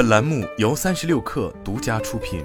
本栏目由三十六氪独家出品。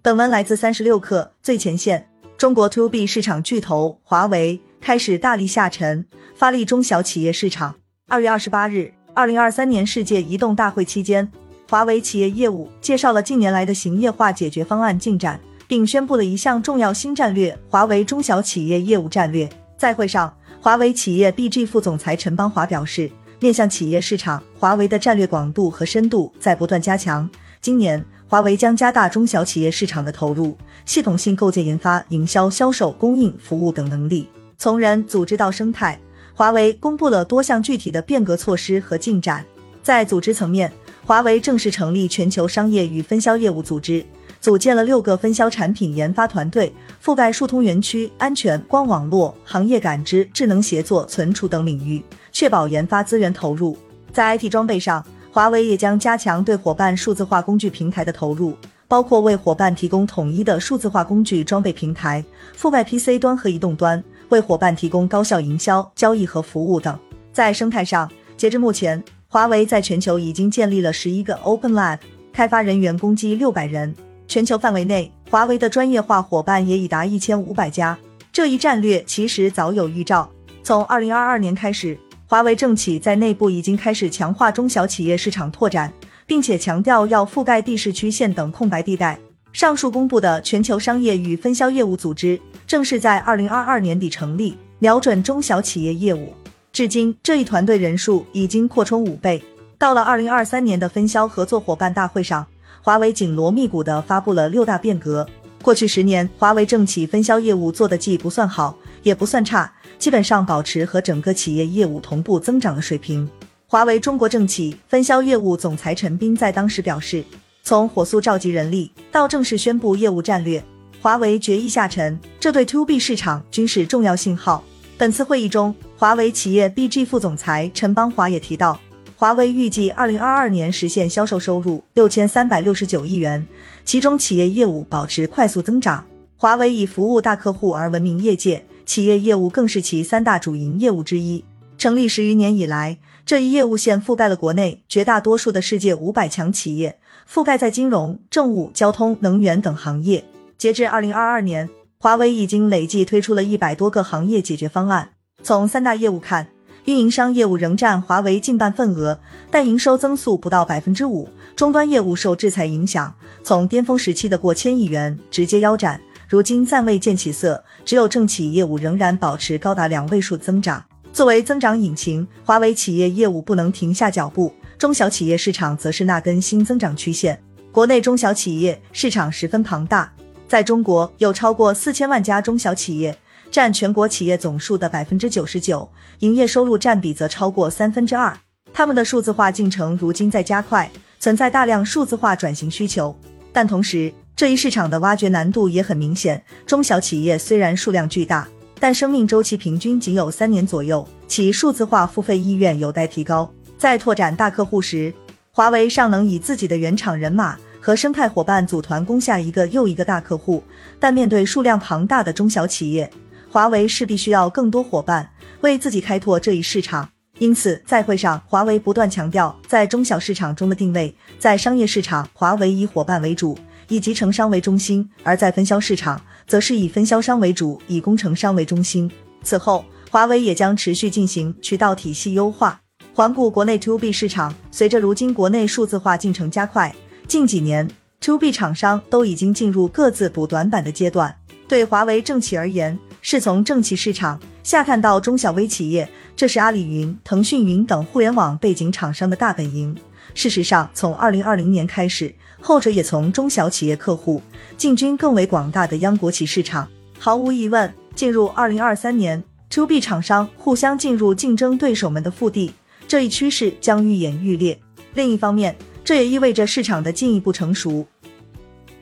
本文来自三十六氪最前线。中国 To B 市场巨头华为开始大力下沉，发力中小企业市场。二月二十八日，二零二三年世界移动大会期间，华为企业业务介绍了近年来的行业化解决方案进展，并宣布了一项重要新战略——华为中小企业业务战略。在会上，华为企业 BG 副总裁陈邦华表示，面向企业市场，华为的战略广度和深度在不断加强。今年，华为将加大中小企业市场的投入，系统性构建研发、营销、销售、供应、服务等能力。从人、组织到生态，华为公布了多项具体的变革措施和进展。在组织层面，华为正式成立全球商业与分销业务组织，组建了六个分销产品研发团队，覆盖数通园区、安全、光网络、行业感知、智能协作、存储等领域，确保研发资源投入。在 IT 装备上，华为也将加强对伙伴数字化工具平台的投入，包括为伙伴提供统一的数字化工具装备平台，覆盖 PC 端和移动端，为伙伴提供高效营销、交易和服务等。在生态上，截至目前，华为在全球已经建立了十一个 Open Lab，开发人员共计六百人。全球范围内，华为的专业化伙伴也已达一千五百家。这一战略其实早有预兆，从二零二二年开始。华为政企在内部已经开始强化中小企业市场拓展，并且强调要覆盖地市区县等空白地带。上述公布的全球商业与分销业务组织正是在二零二二年底成立，瞄准中小企业业务。至今，这一团队人数已经扩充五倍。到了二零二三年的分销合作伙伴大会上，华为紧锣密鼓地发布了六大变革。过去十年，华为政企分销业务做得既不算好，也不算差。基本上保持和整个企业业务同步增长的水平。华为中国政企分销业务总裁陈斌在当时表示，从火速召集人力到正式宣布业务战略，华为决意下沉，这对 To B 市场均是重要信号。本次会议中，华为企业 BG 副总裁陈邦华也提到，华为预计二零二二年实现销售收入六千三百六十九亿元，其中企业业务保持快速增长。华为以服务大客户而闻名业界。企业业务更是其三大主营业务之一。成立十余年以来，这一业务线覆盖了国内绝大多数的世界五百强企业，覆盖在金融、政务、交通、能源等行业。截至二零二二年，华为已经累计推出了一百多个行业解决方案。从三大业务看，运营商业务仍占华为近半份额，但营收增速不到百分之五。终端业务受制裁影响，从巅峰时期的过千亿元直接腰斩。如今暂未见起色，只有政企业务仍然保持高达两位数增长。作为增长引擎，华为企业业务不能停下脚步，中小企业市场则是那根新增长曲线。国内中小企业市场十分庞大，在中国有超过四千万家中小企业，占全国企业总数的百分之九十九，营业收入占比则超过三分之二。他们的数字化进程如今在加快，存在大量数字化转型需求，但同时。这一市场的挖掘难度也很明显。中小企业虽然数量巨大，但生命周期平均仅有三年左右，其数字化付费意愿有待提高。在拓展大客户时，华为尚能以自己的原厂人马和生态伙伴组团攻下一个又一个大客户，但面对数量庞大的中小企业，华为势必需要更多伙伴为自己开拓这一市场。因此，在会上，华为不断强调在中小市场中的定位，在商业市场，华为以伙伴为主。以集成商为中心，而在分销市场，则是以分销商为主，以工程商为中心。此后，华为也将持续进行渠道体系优化，环顾国内 To B 市场。随着如今国内数字化进程加快，近几年 To B 厂商都已经进入各自补短板的阶段。对华为政企而言，是从政企市场下探到中小微企业，这是阿里云、腾讯云等互联网背景厂商的大本营。事实上，从二零二零年开始，后者也从中小企业客户进军更为广大的央国企市场。毫无疑问，进入二零二三年，To B 厂商互相进入竞争对手们的腹地，这一趋势将愈演愈烈。另一方面，这也意味着市场的进一步成熟。